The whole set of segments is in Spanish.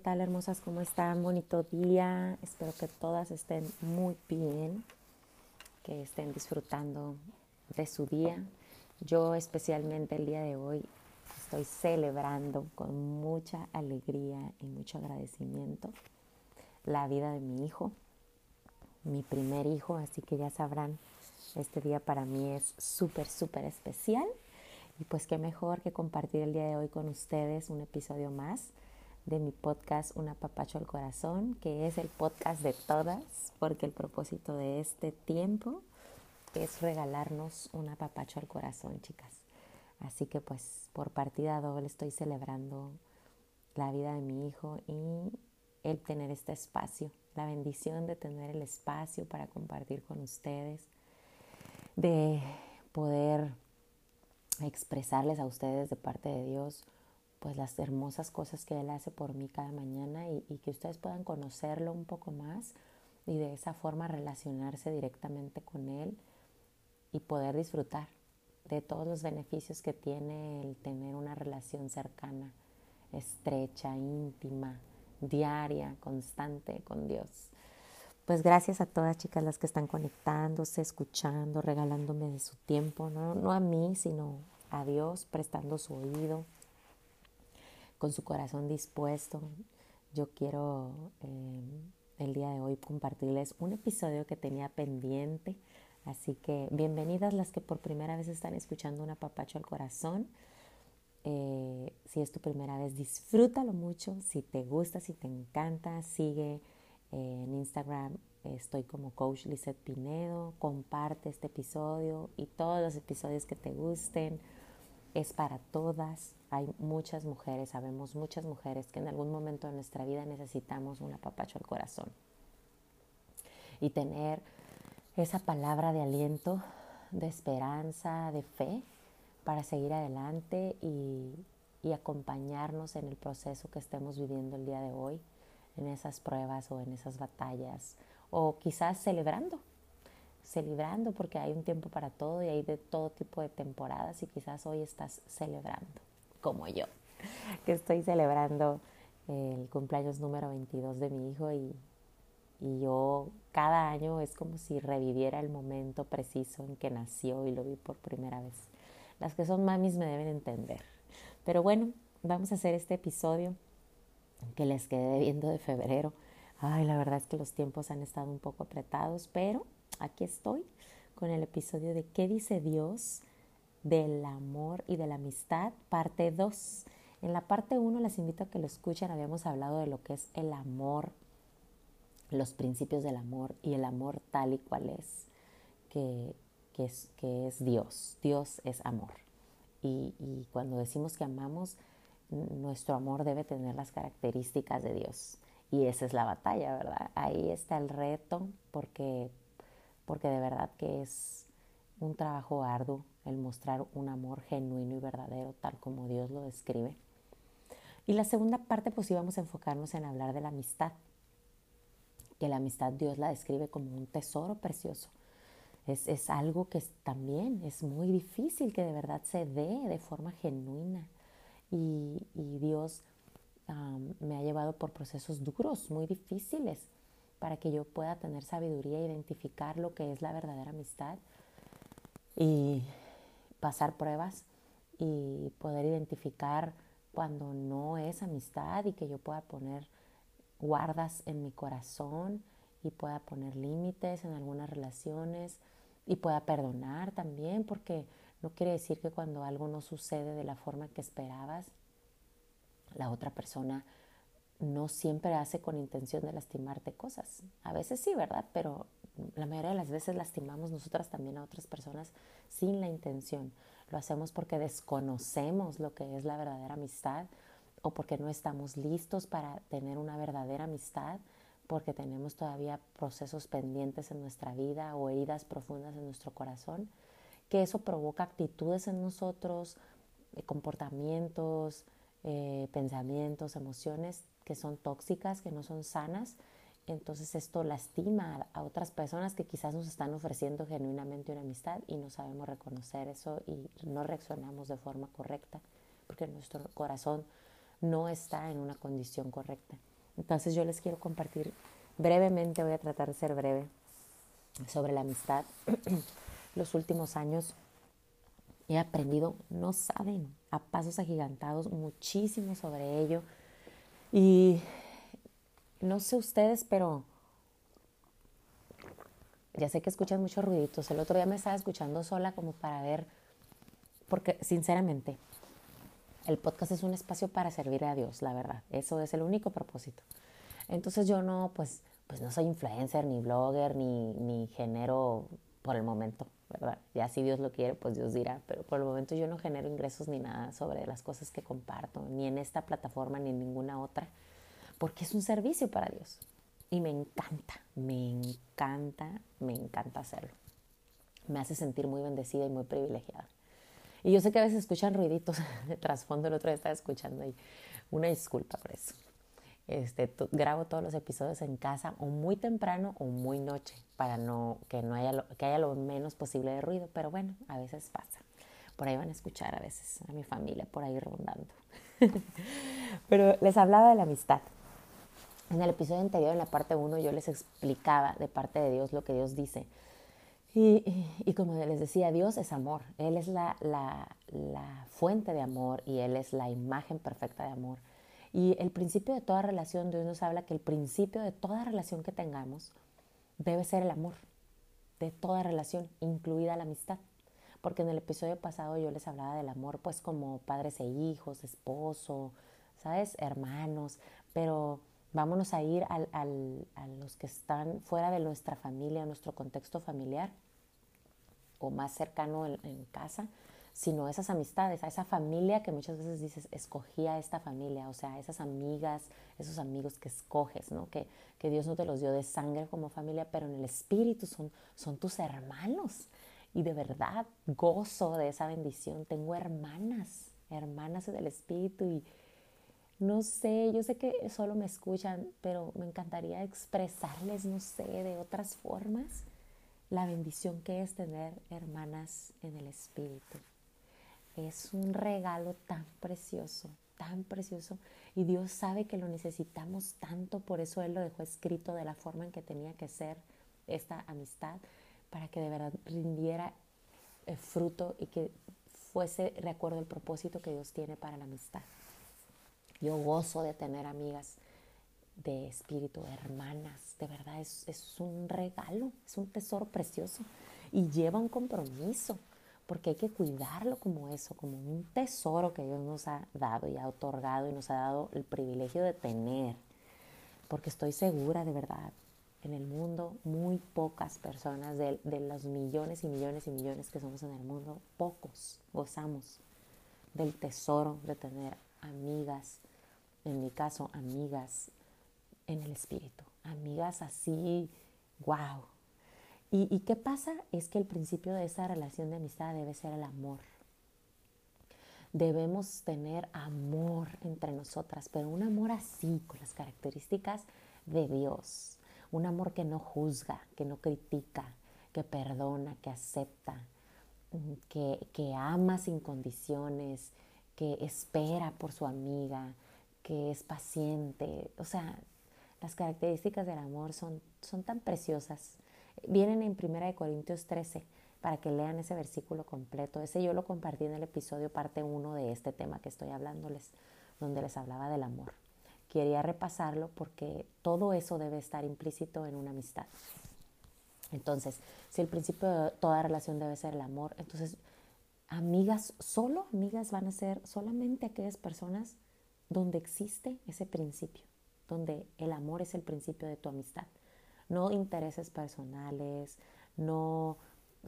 Hola, ¿qué tal hermosas? ¿Cómo están? Bonito día. Espero que todas estén muy bien, que estén disfrutando de su día. Yo especialmente el día de hoy estoy celebrando con mucha alegría y mucho agradecimiento la vida de mi hijo, mi primer hijo, así que ya sabrán, este día para mí es súper, súper especial. Y pues qué mejor que compartir el día de hoy con ustedes un episodio más de mi podcast Un apapacho al corazón, que es el podcast de todas, porque el propósito de este tiempo es regalarnos un apapacho al corazón, chicas. Así que pues por partida doble estoy celebrando la vida de mi hijo y el tener este espacio, la bendición de tener el espacio para compartir con ustedes, de poder expresarles a ustedes de parte de Dios pues las hermosas cosas que Él hace por mí cada mañana y, que ustedes puedan conocerlo un poco más y de esa forma relacionarse directamente con Él y poder disfrutar de todos los beneficios que tiene el tener una relación cercana, estrecha, íntima, diaria, constante con Dios. Pues gracias a todas chicas las que están conectándose, escuchando, regalándome de su tiempo, no, no a mí, sino a Dios, prestando su oído con su corazón dispuesto, yo quiero eh, el día de hoy compartirles un episodio que tenía pendiente. Así que bienvenidas las que por primera vez están escuchando un apapacho al corazón. Eh, si es tu primera vez, disfrútalo mucho. Si te gusta, si te encanta, sigue eh, en Instagram. Estoy como Coach Lizette Pinedo. Comparte este episodio y todos los episodios que te gusten es para todas. Hay muchas mujeres, sabemos muchas mujeres que en algún momento de nuestra vida necesitamos un apapacho al corazón. Y tener esa palabra de aliento, de esperanza, de fe para seguir adelante y, y acompañarnos en el proceso que estemos viviendo el día de hoy, en esas pruebas o en esas batallas, o quizás celebrando celebrando porque hay un tiempo para todo y hay de todo tipo de temporadas y quizás hoy estás celebrando, como yo, que estoy celebrando el cumpleaños número 22 de mi hijo y, y yo cada año es como si reviviera el momento preciso en que nació y lo vi por primera vez. Las que son mamis me deben entender. Pero bueno, vamos a hacer este episodio que les quedé viendo de febrero. Ay, la verdad es que los tiempos han estado un poco apretados, pero aquí estoy con el episodio de ¿Qué dice Dios del amor y de la amistad? Parte 2. En la parte 1 les invito a que lo escuchen. Habíamos hablado de lo que es el amor, los principios del amor y el amor tal y cual es, que, es, que es Dios. Dios es amor. Y, y cuando decimos que amamos, nuestro amor debe tener las características de Dios. Y esa es la batalla, ¿verdad? Ahí está el reto porque porque de verdad que es un trabajo arduo el mostrar un amor genuino y verdadero tal como Dios lo describe. Y la segunda parte pues íbamos a enfocarnos en hablar de la amistad, que la amistad Dios la describe como un tesoro precioso. Es, algo que también es muy difícil que de verdad se dé de forma genuina. Y, Dios me ha llevado por procesos duros, muy difíciles para que yo pueda tener sabiduría identificar lo que es la verdadera amistad y pasar pruebas y poder identificar cuando no es amistad y que yo pueda poner guardas en mi corazón y pueda poner límites en algunas relaciones y pueda perdonar también porque no quiere decir que cuando algo no sucede de la forma que esperabas, la otra persona no siempre hace con intención de lastimarte cosas. A veces sí, ¿verdad? Pero la mayoría de las veces lastimamos nosotras también a otras personas sin la intención. Lo hacemos porque desconocemos lo que es la verdadera amistad o porque no estamos listos para tener una verdadera amistad, porque tenemos todavía procesos pendientes en nuestra vida o heridas profundas en nuestro corazón, que eso provoca actitudes en nosotros, eh, comportamientos, eh, pensamientos, emociones que son tóxicas, que no son sanas. Entonces esto lastima a otras personas que quizás nos están ofreciendo genuinamente una amistad y no sabemos reconocer eso y no reaccionamos de forma correcta porque nuestro corazón no está en una condición correcta. Entonces yo les quiero compartir brevemente, voy a tratar de ser breve, sobre la amistad. Los últimos años he aprendido, no saben, a pasos agigantados muchísimo sobre ello. Y no sé ustedes, pero ya sé que escuchan muchos ruiditos. El otro día me estaba escuchando sola como para ver, porque sinceramente, el podcast es un espacio para servir a Dios, la verdad. Eso es el único propósito. Entonces yo no, pues, pues no soy influencer, ni blogger, ni, ni genero por el momento, ¿verdad? Ya si Dios lo quiere, pues Dios dirá, pero por el momento yo no genero ingresos ni nada sobre las cosas que comparto, ni en esta plataforma, ni en ninguna otra, porque es un servicio para Dios. Y me encanta, me encanta, me encanta hacerlo. Me hace sentir muy bendecida y muy privilegiada. Y yo sé que a veces escuchan ruiditos de trasfondo, el otro día estaba escuchando y una disculpa por eso. Este, grabo todos los episodios en casa o muy temprano o muy noche para no, que, no haya lo, que haya lo menos posible de ruido, pero bueno, a veces pasa. Por ahí van a escuchar a veces a mi familia por ahí rondando. pero les hablaba de la amistad. En el episodio anterior, en la parte 1, yo les explicaba de parte de Dios lo que Dios dice. Y, y, como les decía, Dios es amor. Él es la, la, la fuente de amor y Él es la imagen perfecta de amor. Y el principio de toda relación, Dios nos habla que el principio de toda relación que tengamos debe ser el amor, de toda relación, incluida la amistad. Porque en el episodio pasado yo les hablaba del amor, pues como padres e hijos, esposo, ¿sabes? Hermanos, pero vámonos a ir al, al, a los que están fuera de nuestra familia, nuestro contexto familiar o más cercano en, en casa sino esas amistades, a esa familia que muchas veces dices, escogí a esta familia, o sea, esas amigas, esos amigos que escoges, ¿no? Que, que Dios no te los dio de sangre como familia, pero en el espíritu son, son tus hermanos. Y de verdad gozo de esa bendición. Tengo hermanas, hermanas del espíritu y no sé, yo sé que solo me escuchan, pero me encantaría expresarles, no sé, de otras formas la bendición que es tener hermanas en el espíritu es un regalo tan precioso, tan precioso. Y Dios sabe que lo necesitamos tanto, por eso Él lo dejó escrito de la forma en que tenía que ser esta amistad, para que de verdad rindiera el fruto y que fuese de acuerdo al propósito que Dios tiene para la amistad. Yo gozo de tener amigas de espíritu, hermanas, de verdad es, es un regalo, es un tesoro precioso y lleva un compromiso porque hay que cuidarlo como eso, como un tesoro que Dios nos ha dado y ha otorgado y nos ha dado el privilegio de tener. Porque estoy segura de verdad, en el mundo muy pocas personas, de, los millones y millones y millones que somos en el mundo, pocos gozamos del tesoro de tener amigas, en mi caso, amigas en el espíritu, amigas así, wow, ¿Y, qué pasa? Es que el principio de esa relación de amistad debe ser el amor. Debemos tener amor entre nosotras, pero un amor así, con las características de Dios. Un amor que no juzga, que no critica, que perdona, que acepta, mm, que, que ama sin condiciones, que espera por su amiga, que es paciente. O sea, las características del amor son, son tan preciosas Vienen en 1 Corintios 13 para que lean ese versículo completo. Ese yo lo compartí en el episodio parte 1 de este tema que estoy hablándoles, donde les hablaba del amor. Quería repasarlo porque todo eso debe estar implícito en una amistad. Entonces, si el principio de toda relación debe ser el amor, entonces amigas, solo amigas van a ser solamente aquellas personas donde existe ese principio, donde el amor es el principio de tu amistad no intereses personales, no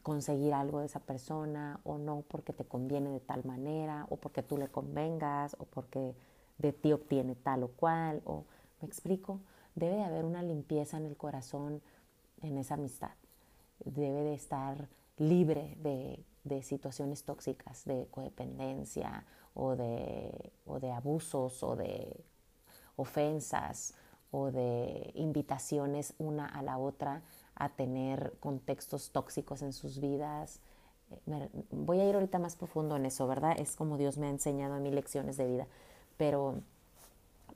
conseguir algo de esa persona o no porque te conviene de tal manera o porque tú le convengas o porque de ti obtiene tal o cual o me explico, debe de haber una limpieza en el corazón en esa amistad. Debe de estar libre de, de situaciones tóxicas, de codependencia o de, o de abusos o de ofensas o de invitaciones una a la otra a tener contextos tóxicos en sus vidas. Eh, voy a ir ahorita más profundo en eso, ¿verdad? Es como Dios me ha enseñado a mí lecciones de vida, pero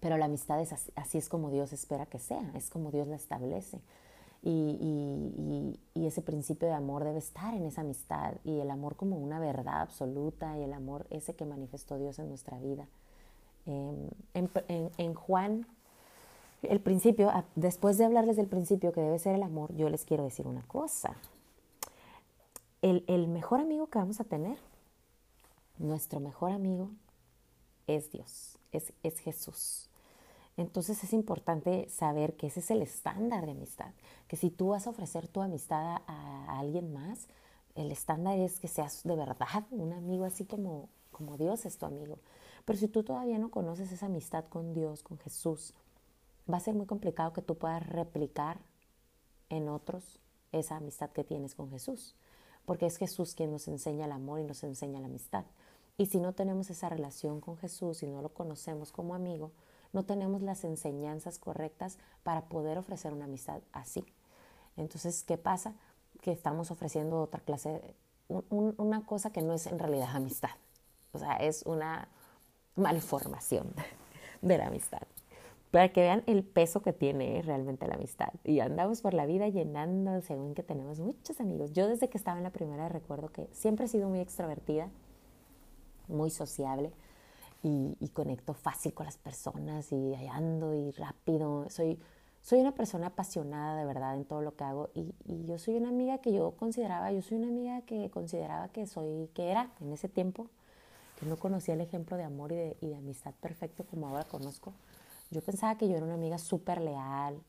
Pero la amistad es así, es como Dios espera que sea, es como Dios la establece. Y, ese principio de amor debe estar en esa amistad y el amor como una verdad absoluta y el amor ese que manifestó Dios en nuestra vida. Em, en, Juan, el principio, después de hablarles del principio que debe ser el amor, yo les quiero decir una cosa. El, mejor amigo que vamos a tener, nuestro mejor amigo, es Dios, es, es Jesús. Entonces es importante saber que ese es el estándar de amistad, que si tú vas a ofrecer tu amistad a, alguien más, el estándar es que seas de verdad un amigo así como, como Dios es tu amigo. Pero si tú todavía no conoces esa amistad con Dios, con Jesús, va a ser muy complicado que tú puedas replicar en otros esa amistad que tienes con Jesús, porque es Jesús quien nos enseña el amor y nos enseña la amistad. Y si no tenemos esa relación con Jesús y no lo conocemos como amigo, no tenemos las enseñanzas correctas para poder ofrecer una amistad así. Entonces, ¿qué pasa? Que estamos ofreciendo otra clase, una cosa que no es en realidad amistad. O sea, es una malformación de la amistad. Para que vean el peso que tiene realmente la amistad. Y andamos por la vida llenando según que tenemos muchos amigos. Yo desde que estaba en la primera recuerdo que siempre he sido muy extrovertida, muy sociable y, conecto fácil con las personas y ando y rápido. Soy, soy una persona apasionada de verdad en todo lo que hago y, yo soy una amiga que yo consideraba, yo soy una amiga que consideraba que soy, que era en ese tiempo, que no conocía el ejemplo de amor y de, y de amistad perfecto como ahora conozco. Yo pensaba que yo era una amiga súper leal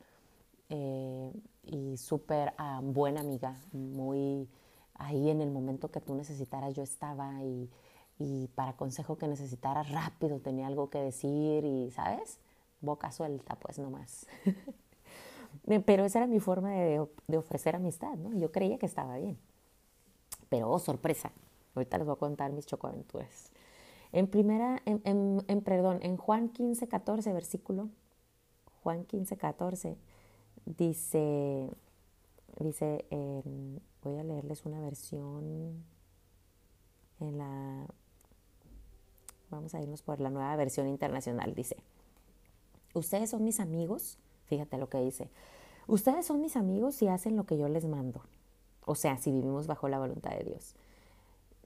eh, y súper ah, buena amiga, muy ahí en el momento que tú necesitaras yo estaba y y para consejo que necesitara rápido tenía algo que decir y, ¿sabes? Boca suelta, pues nomás. Pero esa era mi forma de, ofrecer amistad, ¿no? Yo creía que estaba bien. Pero, oh, sorpresa, ahorita les voy a contar mis chocoaventuras. En primera, en, en, perdón, en Juan 15, 14, versículo, Juan 15, 14, dice, dice, voy a leerles una versión en la Vamos a irnos por la nueva versión internacional. Dice, ustedes son mis amigos, fíjate lo que dice, ustedes son mis amigos y hacen lo que yo les mando. O sea, si vivimos bajo la voluntad de Dios.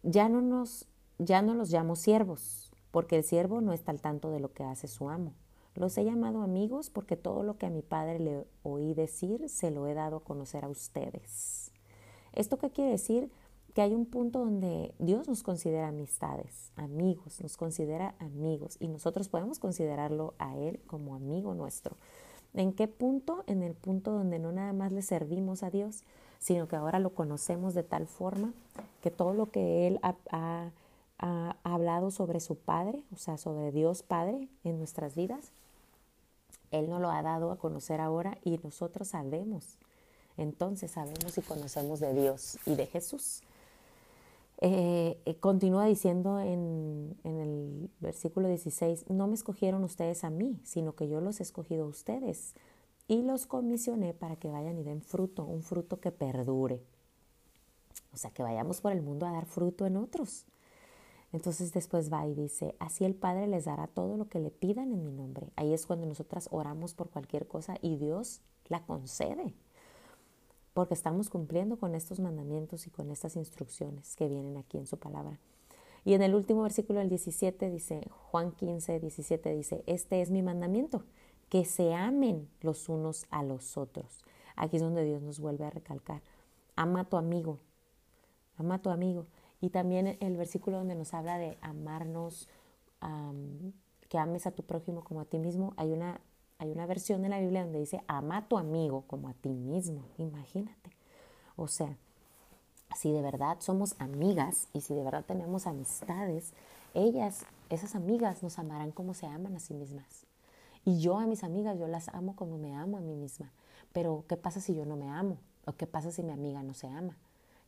Ya no nos, ya no los llamo siervos, porque el siervo no está al tanto de lo que hace su amo. Los he llamado amigos porque todo lo que a mi padre le oí decir se lo he dado a conocer a ustedes. ¿Esto qué quiere decir? que hay un punto donde Dios nos considera amistades, amigos, nos considera amigos y nosotros podemos considerarlo a Él como amigo nuestro. ¿En qué punto? En el punto donde no nada más le servimos a Dios, sino que ahora lo conocemos de tal forma que todo lo que Él ha, ha hablado sobre su Padre, o sea, sobre Dios Padre en nuestras vidas, Él nos lo ha dado a conocer ahora y nosotros sabemos. Entonces sabemos y conocemos de Dios y de Jesús. Eh, eh, continúa diciendo en, en, el versículo 16, no me escogieron ustedes a mí, sino que yo los he escogido a ustedes y los comisioné para que vayan y den fruto, un fruto que perdure. O sea, que vayamos por el mundo a dar fruto en otros. Entonces después va y dice, así el Padre les dará todo lo que le pidan en mi nombre. Ahí es cuando nosotras oramos por cualquier cosa y Dios la concede porque estamos cumpliendo con estos mandamientos y con estas instrucciones que vienen aquí en su palabra. Y en el último versículo del 17 dice, Juan 15, 17 dice, este es mi mandamiento, que se amen los unos a los otros. Aquí es donde Dios nos vuelve a recalcar, ama tu amigo, ama tu amigo. Y también el versículo donde nos habla de amarnos, que ames a tu prójimo como a ti mismo, hay una hay una versión de la Biblia donde dice, ama a tu amigo como a ti mismo, imagínate. O sea, si de verdad somos amigas y si de verdad tenemos amistades, ellas, esas amigas nos amarán como se aman a sí mismas. Y yo a mis amigas, yo las amo como me amo a mí misma. Pero ¿qué pasa si yo no me amo? ¿O qué pasa si mi amiga no se ama?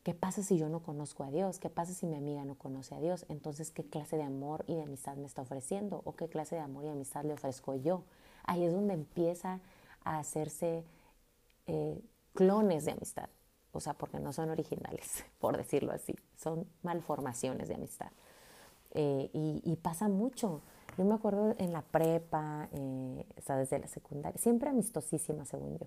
¿Qué pasa si yo no conozco a Dios? ¿Qué pasa si mi amiga no conoce a Dios? Entonces, ¿qué clase de amor y de amistad me está ofreciendo? ¿O qué clase de amor y amistad le ofrezco yo? ahí es donde empieza a hacerse eh, clones de amistad. O sea, porque no son originales, por decirlo así, son malformaciones de amistad. Eh, y, pasa mucho Yo me acuerdo en la prepa, eh, o sea, desde la secundaria, siempre amistosísima, según yo.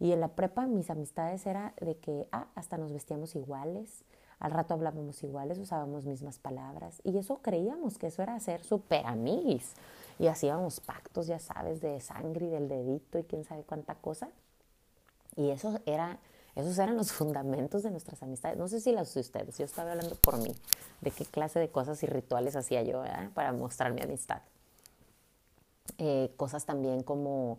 Y en la prepa mis amistades era de que, ah, hasta nos vestíamos iguales, al rato hablábamos iguales, usábamos mismas palabras. Y eso creíamos que eso era ser súper amigos. Y hacíamos pactos, ya sabes, de sangre y del dedito y quién sabe cuánta cosa. Y eso era, esos eran los fundamentos de nuestras amistades. No sé si las de ustedes, yo estaba hablando por mí, de qué clase de cosas y rituales hacía yo para mostrar mi amistad. Eh, cosas también como,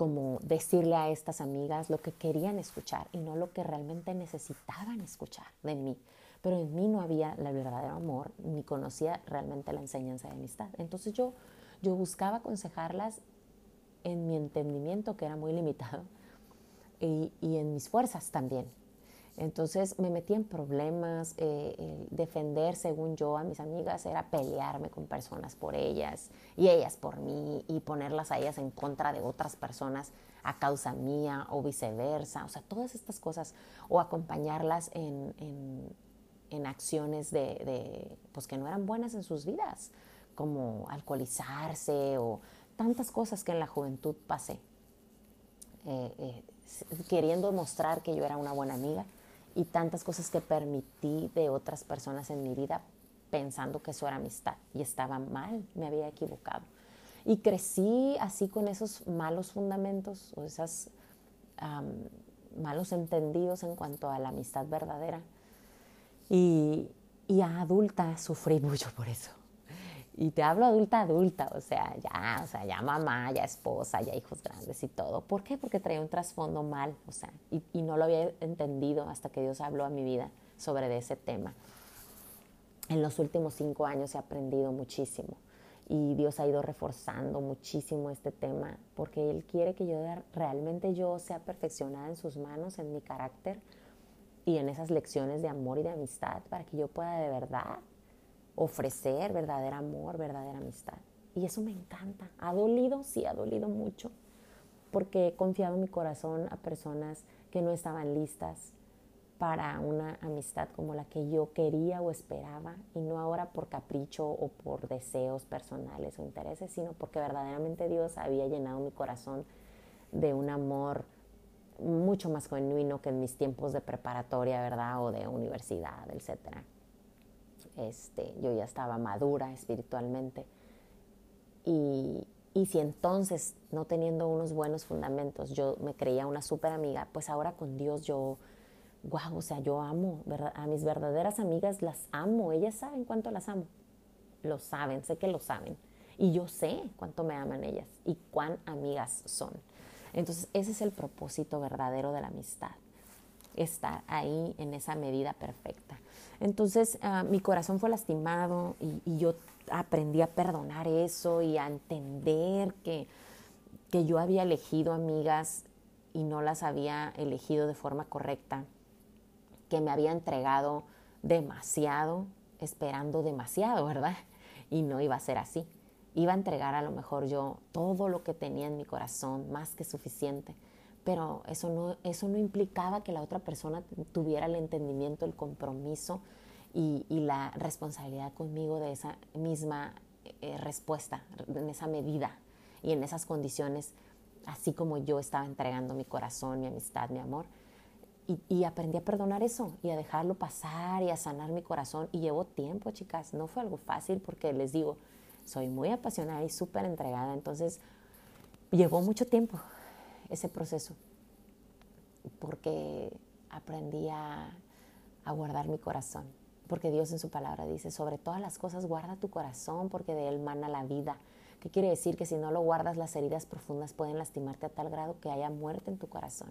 como decirle a estas amigas lo que querían escuchar y no lo que realmente necesitaban escuchar de mí. Pero en mí no había el verdadero amor, ni conocía realmente la enseñanza de amistad. Entonces yo, yo buscaba aconsejarlas en mi entendimiento, que era muy limitado, y, en mis fuerzas también. Entonces me metí en problemas, eh, defender, según yo, a mis amigas era pelearme con personas por ellas y ellas por mí y ponerlas a ellas en contra de otras personas a causa mía o viceversa. O sea, todas estas cosas o acompañarlas en, en, acciones de, pues que no eran buenas en sus vidas, como alcoholizarse o tantas cosas que en la juventud pasé. Eh, eh, queriendo mostrar que yo era una buena amiga y tantas cosas que permití de otras personas en mi vida pensando que eso era amistad y estaba mal, me había equivocado. Y crecí así con esos malos fundamentos o esos malos entendidos en cuanto a la amistad verdadera. Y, a adulta sufrí mucho por eso. Y te hablo adulta, adulta, o sea, ya, o sea, ya mamá, ya esposa, ya hijos grandes y todo. ¿Por qué? Porque traía un trasfondo mal, o sea, y, y no lo había entendido hasta que Dios habló a mi vida sobre ese tema. En los últimos cinco años he aprendido muchísimo y Dios ha ido reforzando muchísimo este tema porque Él quiere que yo realmente yo sea perfeccionada en sus manos, en mi carácter y en esas lecciones de amor y de amistad para que yo pueda de verdad ofrecer verdadero amor, verdadera amistad. Y eso me encanta. ¿Ha dolido? Sí, ha dolido mucho, porque he confiado mi corazón a personas que no estaban listas para una amistad como la que yo quería o esperaba, y no ahora por capricho o por deseos personales o intereses, sino porque verdaderamente Dios había llenado mi corazón de un amor mucho más genuino que en mis tiempos de preparatoria, ¿verdad? O de universidad, etcétera. Este, yo ya estaba madura espiritualmente. Y, y si entonces, no teniendo unos buenos fundamentos, yo me creía una súper amiga, pues ahora con Dios yo, wow, o sea, yo amo, a mis verdaderas amigas las amo, ellas saben cuánto las amo, lo saben, sé que lo saben. Y yo sé cuánto me aman ellas y cuán amigas son. Entonces, ese es el propósito verdadero de la amistad, estar ahí en esa medida perfecta. Entonces ah, mi corazón fue lastimado y, yo aprendí a perdonar eso y a entender que, que yo había elegido amigas y no las había elegido de forma correcta, que me había entregado demasiado, esperando demasiado, ¿verdad? Y no iba a ser así. Iba a entregar a lo mejor yo todo lo que tenía en mi corazón, más que suficiente, pero eso no, eso no implicaba que la otra persona tuviera el entendimiento, el compromiso y, la responsabilidad conmigo de esa misma eh, respuesta, en esa medida y en esas condiciones, así como yo estaba entregando mi corazón, mi amistad, mi amor. Y, y, aprendí a perdonar eso y a dejarlo pasar y a sanar mi corazón. Y llevó tiempo, chicas. No fue algo fácil porque les digo, soy muy apasionada y súper entregada. Entonces, llevó mucho tiempo ese proceso, porque aprendí a, guardar mi corazón, porque Dios en su palabra dice, sobre todas las cosas guarda tu corazón, porque de él mana la vida. ¿Qué quiere decir? Que si no lo guardas, las heridas profundas pueden lastimarte a tal grado que haya muerte en tu corazón.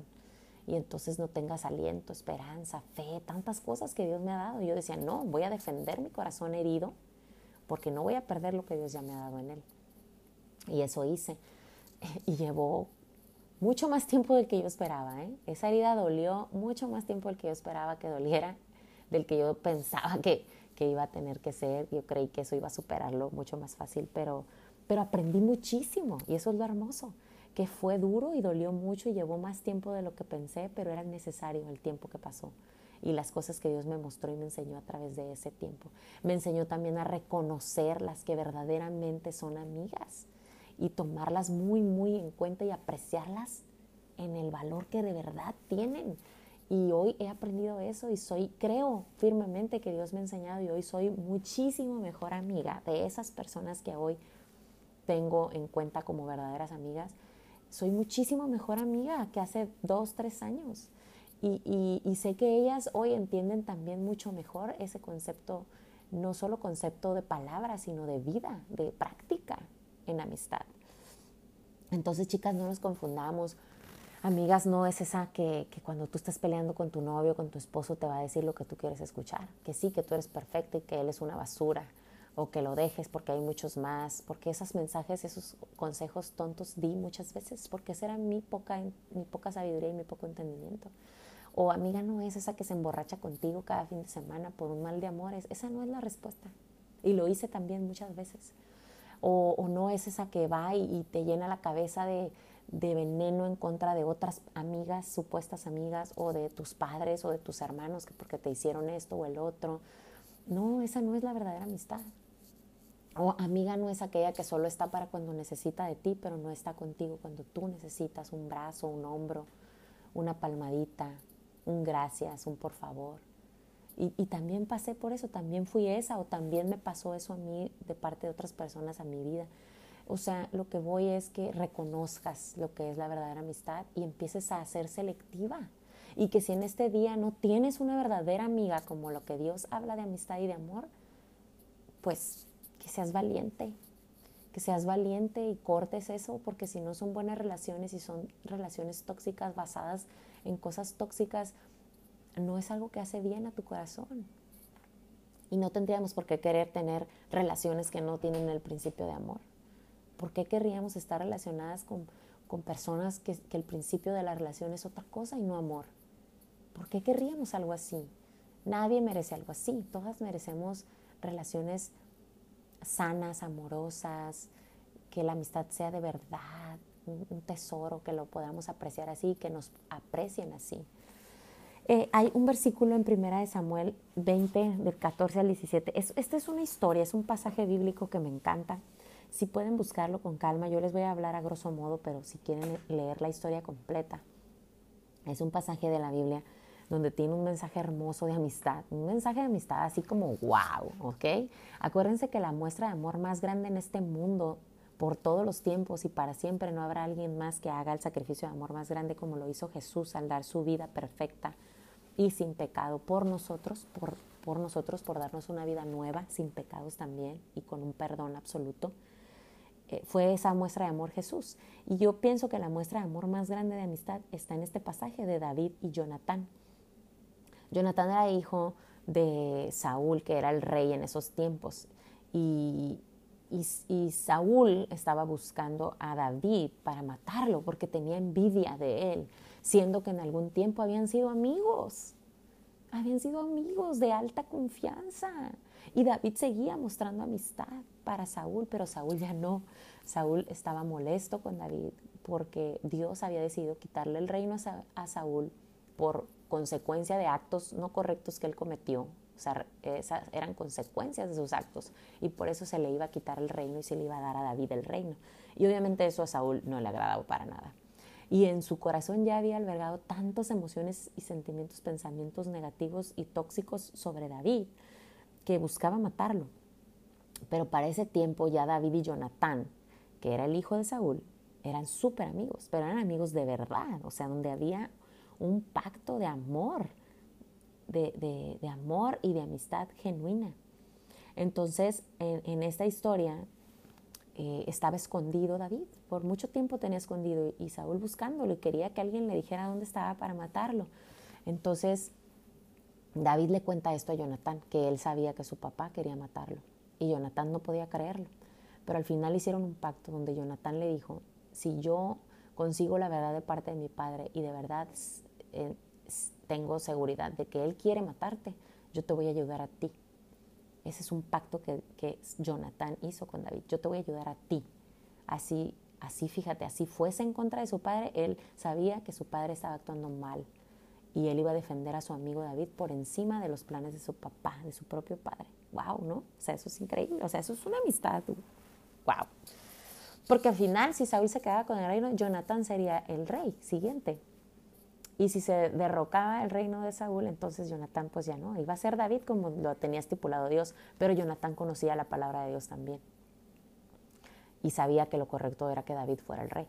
Y entonces no tengas aliento, esperanza, fe, tantas cosas que Dios me ha dado. Yo decía, no, voy a defender mi corazón herido, porque no voy a perder lo que Dios ya me ha dado en él. Y eso hice. Y llevó mucho más tiempo del que yo esperaba. ¿eh? Esa herida dolió mucho más tiempo del que yo esperaba que doliera, del que yo pensaba que, que iba a tener que ser. Yo creí que eso iba a superarlo mucho más fácil, pero, pero aprendí muchísimo y eso es lo hermoso, que fue duro y dolió mucho y llevó más tiempo de lo que pensé, pero era necesario el tiempo que pasó. y las cosas que Dios me mostró y me enseñó a través de ese tiempo. Me enseñó también a reconocer las que verdaderamente son amigas y tomarlas muy, muy en cuenta y apreciarlas en el valor que de verdad tienen. Y hoy he aprendido eso y soy, creo firmemente que Dios me ha enseñado y hoy soy muchísimo mejor amiga de esas personas que hoy tengo en cuenta como verdaderas amigas. Soy muchísimo mejor amiga que hace dos, tres años. Y, y, sé que ellas hoy entienden también mucho mejor ese concepto, no solo concepto de palabras, sino de vida, de práctica en amistad. Entonces, chicas, no nos confundamos. Amigas no es esa que, que, cuando tú estás peleando con tu novio, con tu esposo, te va a decir lo que tú quieres escuchar. Que sí, que tú eres perfecta y que él es una basura. O que lo dejes porque hay muchos más. Porque esos mensajes, esos consejos tontos di muchas veces. Porque esa era mi poca, mi poca sabiduría y mi poco entendimiento. O amiga no es esa que se emborracha contigo cada fin de semana por un mal de amores. Esa no es la respuesta. Y lo hice también muchas veces. O, no es esa que va y, te llena la cabeza de, de, veneno en contra de otras amigas, supuestas amigas, o de tus padres o de tus hermanos, que porque te hicieron esto o el otro. No, esa no es la verdadera amistad. O amiga no es aquella que solo está para cuando necesita de ti, pero no está contigo cuando tú necesitas un brazo, un hombro, una palmadita, un gracias, un por favor. Y, también pasé por eso, también fui esa o también me pasó eso a mí de parte de otras personas a mi vida. O sea, lo que voy es que reconozcas lo que es la verdadera amistad y empieces a ser selectiva. Y que si en este día no tienes una verdadera amiga como lo que Dios habla de amistad y de amor, pues que seas valiente, que seas valiente y cortes eso, porque si no son buenas relaciones y son relaciones tóxicas basadas en cosas tóxicas, no es algo que hace bien a tu corazón. Y no tendríamos por qué querer tener relaciones que no tienen el principio de amor. ¿Por qué querríamos estar relacionadas con, personas que, que el principio de la relación es otra cosa y no amor? ¿Por qué querríamos algo así? Nadie merece algo así. Todas merecemos relaciones sanas, amorosas, que la amistad sea de verdad, un, tesoro, que lo podamos apreciar así, que nos aprecien así. Eh, hay un versículo en Primera de Samuel 20, del 14 al 17. esta es una historia, es un pasaje bíblico que me encanta. Si pueden buscarlo con calma, yo les voy a hablar a grosso modo, pero si quieren leer la historia completa, es un pasaje de la Biblia donde tiene un mensaje hermoso de amistad, un mensaje de amistad así como wow, ¿ok? Acuérdense que la muestra de amor más grande en este mundo por todos los tiempos y para siempre no habrá alguien más que haga el sacrificio de amor más grande como lo hizo Jesús al dar su vida perfecta y sin pecado por nosotros, por, por nosotros, por darnos una vida nueva, sin pecados también y con un perdón absoluto. Eh, fue esa muestra de amor Jesús. Y yo pienso que la muestra de amor más grande de amistad está en este pasaje de David y Jonatán. Jonatán era hijo de Saúl, que era el rey en esos tiempos. Y, y, Saúl estaba buscando a David para matarlo porque tenía envidia de él, siendo que en algún tiempo habían sido amigos. Habían sido amigos de alta confianza. Y David seguía mostrando amistad para Saúl, pero Saúl ya no. Saúl estaba molesto con David porque Dios había decidido quitarle el reino a Saúl por consecuencia de actos no correctos que él cometió. O sea, esas eran consecuencias de sus actos. Y por eso se le iba a quitar el reino y se le iba a dar a David el reino. Y obviamente eso a Saúl no le agradaba para nada. Y en su corazón ya había albergado tantas emociones y sentimientos, pensamientos negativos y tóxicos sobre David que buscaba matarlo. Pero para ese tiempo ya David y Jonatán, que era el hijo de Saúl, eran súper amigos, pero eran amigos de verdad, o sea, donde había un pacto de amor, de, amor y de amistad genuina. Entonces, en, esta historia eh, estaba escondido David, por mucho tiempo tenía escondido y Saúl buscándolo y quería que alguien le dijera dónde estaba para matarlo. Entonces, David le cuenta esto a Jonatán, que él sabía que su papá quería matarlo y Jonatán no podía creerlo. Pero al final hicieron un pacto donde Jonatán le dijo, si yo consigo la verdad de parte de mi padre y de verdad eh, tengo seguridad de que Él quiere matarte, yo te voy a ayudar a ti. Ese es un pacto que, Jonathan hizo con David. Yo te voy a ayudar a ti. Así, así, fíjate, así fuese en contra de su padre, él sabía que su padre estaba actuando mal y él iba a defender a su amigo David por encima de los planes de su papá, de su propio padre. ¡Wow! ¿No? O sea, eso es increíble. O sea, eso es una amistad. ¡Wow! Porque al final, si Saúl se quedaba con el reino, Jonathan sería el rey siguiente. Y si se derrocaba el reino de Saúl, entonces Jonathan pues ya no, iba a ser David como lo tenía estipulado Dios, pero Jonathan conocía la palabra de Dios también. Y sabía que lo correcto era que David fuera el rey.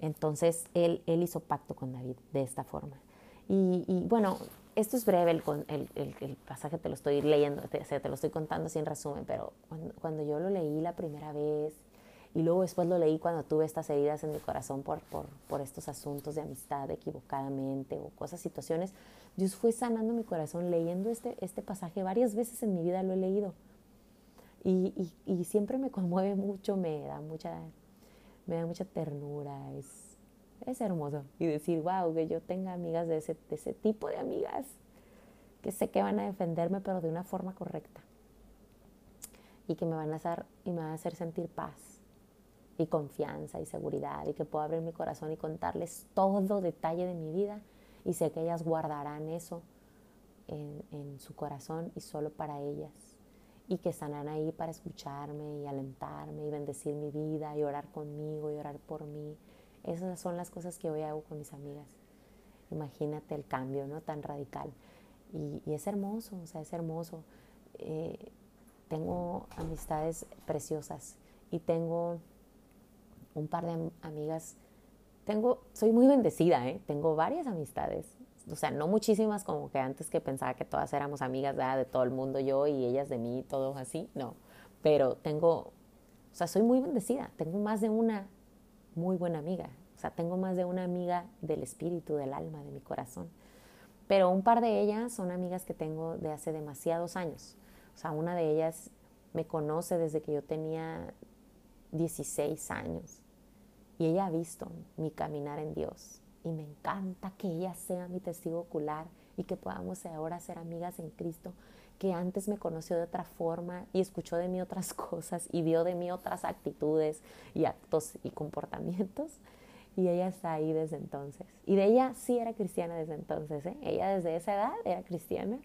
Entonces él, él hizo pacto con David de esta forma. Y, bueno, esto es breve, el, el, el, pasaje te lo estoy leyendo, te, te lo estoy contando sin resumen, pero cuando, cuando, yo lo leí la primera vez y luego después lo leí cuando tuve estas heridas en mi corazón por, por, estos asuntos de amistad equivocadamente o cosas, situaciones, Dios fue sanando mi corazón leyendo este, este pasaje. Varias veces en mi vida lo he leído. Y, y, y siempre me conmueve mucho, me da mucha, me da mucha ternura, es, es hermoso. Y decir, wow, que yo tenga amigas de ese, de ese tipo de amigas que sé que van a defenderme, pero de una forma correcta. Y que me van a hacer, y me van a hacer sentir paz y confianza y seguridad y que puedo abrir mi corazón y contarles todo detalle de mi vida y sé que ellas guardarán eso en, en su corazón y solo para ellas y que estarán ahí para escucharme y alentarme y bendecir mi vida y orar conmigo y orar por mí esas son las cosas que hoy hago con mis amigas. Imagínate el cambio, ¿no? Tan radical. Y, es hermoso, o sea, es hermoso. Eh, tengo amistades preciosas y tengo un par de amigas. Tengo, soy muy bendecida, ¿eh? Tengo varias amistades. O sea, no muchísimas como que antes que pensaba que todas éramos amigas de todo el mundo, yo y ellas de mí, todos así. No, pero tengo, o sea, soy muy bendecida. Tengo más de una muy buena amiga. O sea, tengo más de una amiga del espíritu, del alma, de mi corazón. Pero un par de ellas son amigas que tengo de hace demasiados años. O sea, una de ellas me conoce desde que yo tenía 16 años. Y ella ha visto mi caminar en Dios. Y me encanta que ella sea mi testigo ocular y que podamos ahora ser amigas en Cristo, que antes me conoció de otra forma y escuchó de mí otras cosas y vio de mí otras actitudes y actos y comportamientos. Y ella está ahí desde entonces. Y de ella sí era cristiana desde entonces. ¿eh? Ella desde esa edad era cristiana.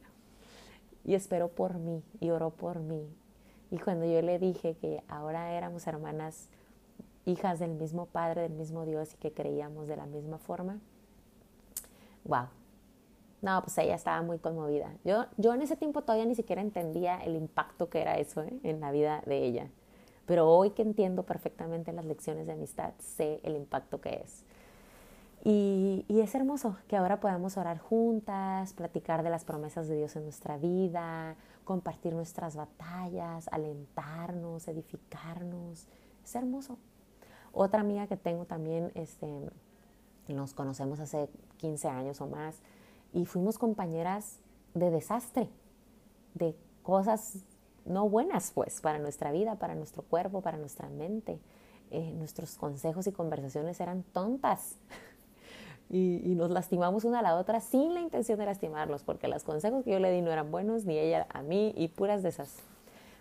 Y esperó por mí y oró por mí. Y cuando yo le dije que ahora éramos hermanas, hijas del mismo Padre, del mismo Dios y que creíamos de la misma forma, wow, no, pues ella estaba muy conmovida. Yo, yo en ese tiempo todavía ni siquiera entendía el impacto que era eso ¿eh? en la vida de ella. Pero hoy que entiendo perfectamente las lecciones de amistad, sé el impacto que es. Y, y, es hermoso que ahora podamos orar juntas, platicar de las promesas de Dios en nuestra vida, compartir nuestras batallas, alentarnos, edificarnos. Es hermoso. Otra amiga que tengo también, este, nos conocemos hace 15 años o más, y fuimos compañeras de desastre, de cosas no buenas pues para nuestra vida, para nuestro cuerpo, para nuestra mente. Eh, nuestros consejos y conversaciones eran tontas y, nos lastimamos una a la otra sin la intención de lastimarlos, porque los consejos que yo le di no eran buenos, ni ella a mí, y puras de esas.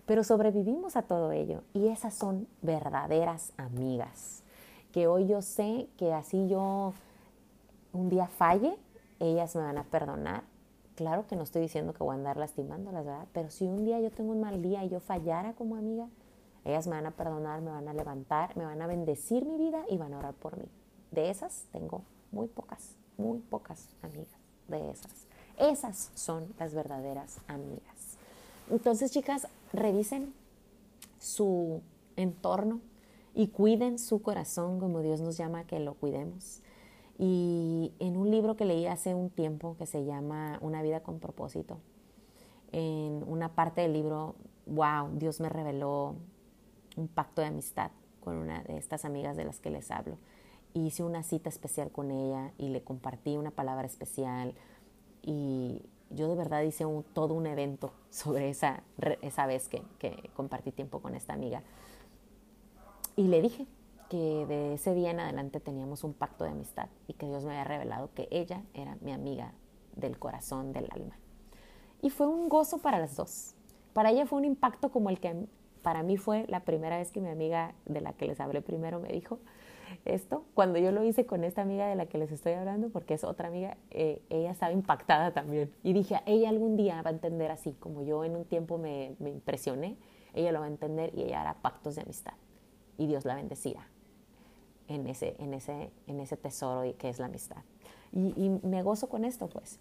Pero sobrevivimos a todo ello y esas son verdaderas amigas, que hoy yo sé que así yo un día falle, ellas me van a perdonar. Claro que no estoy diciendo que voy a andar lastimándolas, ¿verdad? Pero si un día yo tengo un mal día y yo fallara como amiga, ellas me van a perdonar, me van a levantar, me van a bendecir mi vida y van a orar por mí. De esas tengo muy pocas, muy pocas amigas de esas. Esas son las verdaderas amigas. Entonces, chicas, revisen su entorno y cuiden su corazón como Dios nos llama que lo cuidemos. Y en un libro que leí hace un tiempo que se llama Una vida con propósito, en una parte del libro, wow, Dios me reveló un pacto de amistad con una de estas amigas de las que les hablo. Hice una cita especial con ella y le compartí una palabra especial y yo de verdad hice todo un evento sobre esa, esa vez que, que compartí tiempo con esta amiga. Y le dije, que de ese día en adelante teníamos un pacto de amistad y que Dios me había revelado que ella era mi amiga del corazón, del alma. Y fue un gozo para las dos. Para ella fue un impacto como el que para mí fue la primera vez que mi amiga de la que les hablé primero me dijo. Esto, cuando yo lo hice con esta amiga de la que les estoy hablando, porque es otra amiga, eh, ella estaba impactada también. Y dije, ella algún día va a entender así, como yo en un tiempo me, impresioné, ella lo va a entender y ella hará pactos de amistad. Y Dios la bendecirá en ese, en ese, en ese tesoro que es la amistad. Y, y me gozo con esto, pues,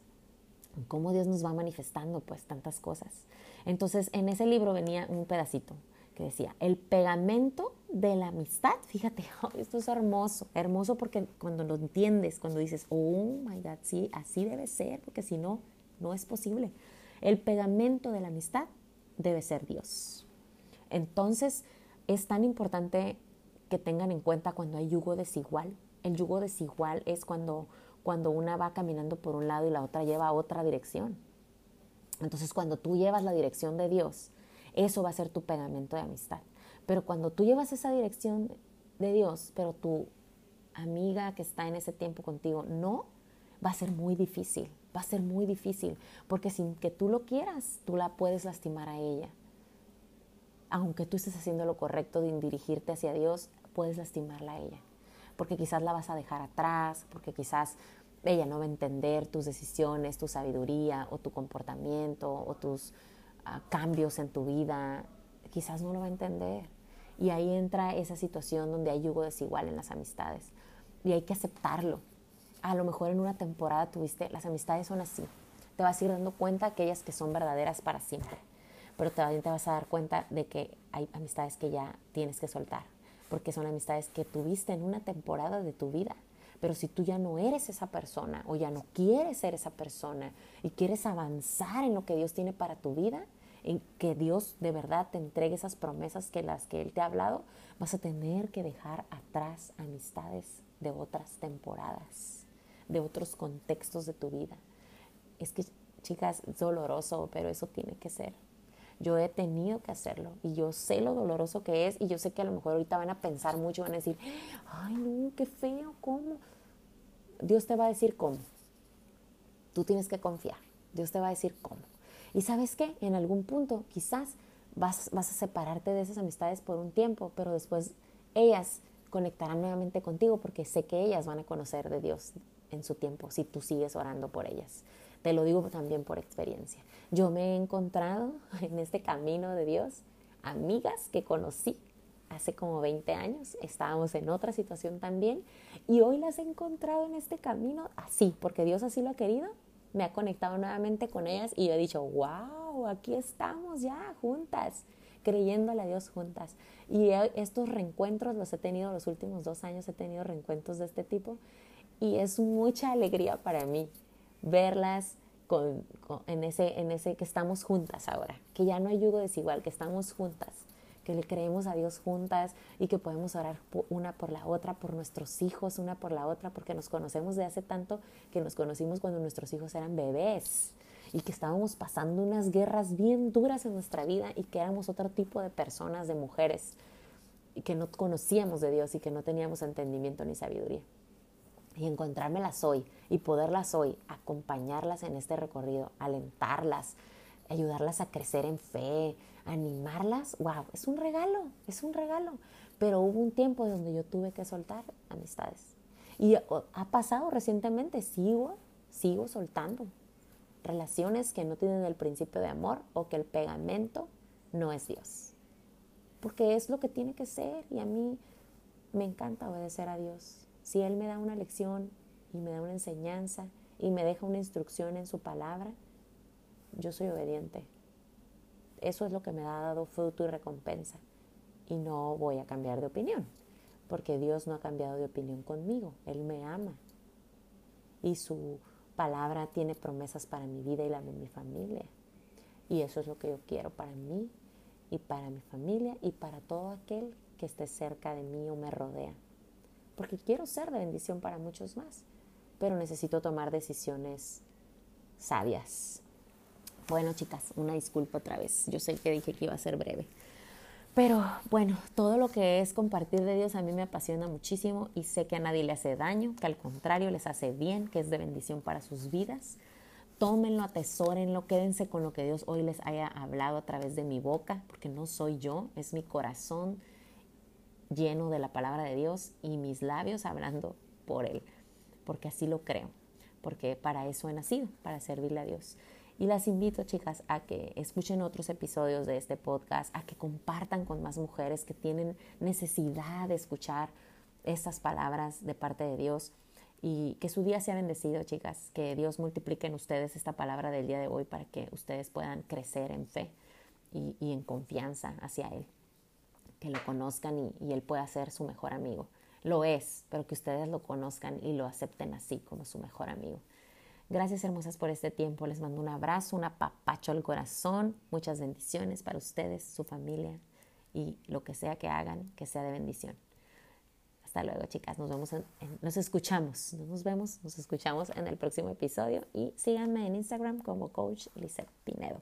cómo Dios nos va manifestando, pues, tantas cosas. Entonces, en ese libro venía un pedacito que decía, el pegamento de la amistad, fíjate, esto es hermoso, hermoso porque cuando lo entiendes, cuando dices, oh my God, sí, así debe ser, porque si no, no es posible. El pegamento de la amistad debe ser Dios. Entonces, es tan importante que tengan en cuenta cuando hay yugo desigual. El yugo desigual es cuando, cuando una va caminando por un lado y la otra lleva a otra dirección. Entonces, cuando tú llevas la dirección de Dios, eso va a ser tu pegamento de amistad. Pero cuando tú llevas esa dirección de Dios, pero tu amiga que está en ese tiempo contigo no, va a ser muy difícil, va a ser muy difícil, porque sin que tú lo quieras, tú la puedes lastimar a ella. Aunque tú estés haciendo lo correcto de dirigirte hacia Dios, puedes lastimarla a ella, porque quizás la vas a dejar atrás, porque quizás ella no va a entender tus decisiones, tu sabiduría o tu comportamiento o tus cambios en tu vida, quizás no lo va a entender. Y ahí entra esa situación donde hay yugo desigual en las amistades. Y hay que aceptarlo. A lo mejor en una temporada tuviste, las amistades son así. Te vas a ir dando cuenta de aquellas que son verdaderas para siempre. Pero también te vas a dar cuenta de que hay amistades que ya tienes que soltar. Porque son amistades que tuviste en una temporada de tu vida. Pero si tú ya no eres esa persona o ya no quieres ser esa persona y quieres avanzar en lo que Dios tiene para tu vida, en que Dios de verdad te entregue esas promesas que las que Él te ha hablado, vas a tener que dejar atrás amistades de otras temporadas, de otros contextos de tu vida. Es que, chicas, es doloroso, pero eso tiene que ser. Yo he tenido que hacerlo y yo sé lo doloroso que es y yo sé que a lo mejor ahorita van a pensar mucho, van a decir, ay no, qué feo, ¿cómo? Dios te va a decir cómo. Tú tienes que confiar. Dios te va a decir cómo. Y sabes qué, en algún punto quizás vas, vas a separarte de esas amistades por un tiempo, pero después ellas conectarán nuevamente contigo porque sé que ellas van a conocer de Dios en su tiempo si tú sigues orando por ellas. Te lo digo también por experiencia. Yo me he encontrado en este camino de Dios amigas que conocí hace como 20 años, estábamos en otra situación también y hoy las he encontrado en este camino así, porque Dios así lo ha querido me ha conectado nuevamente con ellas y yo he dicho, wow, aquí estamos ya juntas, creyéndole a Dios juntas. Y estos reencuentros los he tenido los últimos dos años, he tenido reencuentros de este tipo y es mucha alegría para mí verlas en, ese, en ese que estamos juntas ahora, que ya no hay yugo desigual, que estamos juntas que le creemos a Dios juntas y que podemos orar una por la otra, por nuestros hijos, una por la otra, porque nos conocemos de hace tanto que nos conocimos cuando nuestros hijos eran bebés y que estábamos pasando unas guerras bien duras en nuestra vida y que éramos otro tipo de personas, de mujeres, y que no conocíamos de Dios y que no teníamos entendimiento ni sabiduría. Y encontrármelas hoy y poderlas hoy, acompañarlas en este recorrido, alentarlas, ayudarlas a crecer en fe, animarlas, wow, es un regalo, es un regalo. Pero hubo un tiempo donde yo tuve que soltar amistades. Y ha pasado recientemente, sigo, sigo soltando relaciones que no tienen el principio de amor o que el pegamento no es Dios. Porque es lo que tiene que ser y a mí me encanta obedecer a Dios. Si Él me da una lección y me da una enseñanza y me deja una instrucción en su palabra, yo soy obediente. Eso es lo que me ha dado fruto y recompensa. Y no voy a cambiar de opinión, porque Dios no ha cambiado de opinión conmigo. Él me ama. Y su palabra tiene promesas para mi vida y la de mi familia. Y eso es lo que yo quiero para mí y para mi familia y para todo aquel que esté cerca de mí o me rodea. Porque quiero ser de bendición para muchos más, pero necesito tomar decisiones sabias, bueno, chicas, una disculpa otra vez. Yo sé que dije que iba a ser breve. Pero bueno, todo lo que es compartir de Dios a mí me apasiona muchísimo y sé que a nadie le hace daño, que al contrario les hace bien, que es de bendición para sus vidas. Tómenlo, atesórenlo, quédense con lo que Dios hoy les haya hablado a través de mi boca, porque no soy yo, es mi corazón lleno de la palabra de Dios y mis labios hablando por Él, porque así lo creo, porque para eso he nacido, para servirle a Dios. Y las invito, chicas, a que escuchen otros episodios de este podcast, a que compartan con más mujeres que tienen necesidad de escuchar estas palabras de parte de Dios y que su día sea bendecido, chicas, que Dios multiplique en ustedes esta palabra del día de hoy para que ustedes puedan crecer en fe y, en confianza hacia Él, que lo conozcan y, y Él pueda ser su mejor amigo. Lo es, pero que ustedes lo conozcan y lo acepten así como su mejor amigo. Gracias hermosas por este tiempo. Les mando un abrazo, un apapacho al corazón. Muchas bendiciones para ustedes, su familia y lo que sea que hagan, que sea de bendición. Hasta luego, chicas. Nos vemos, nos escuchamos. nos vemos, nos escuchamos en el próximo episodio y síganme en Instagram como Coach Lizette Pinedo.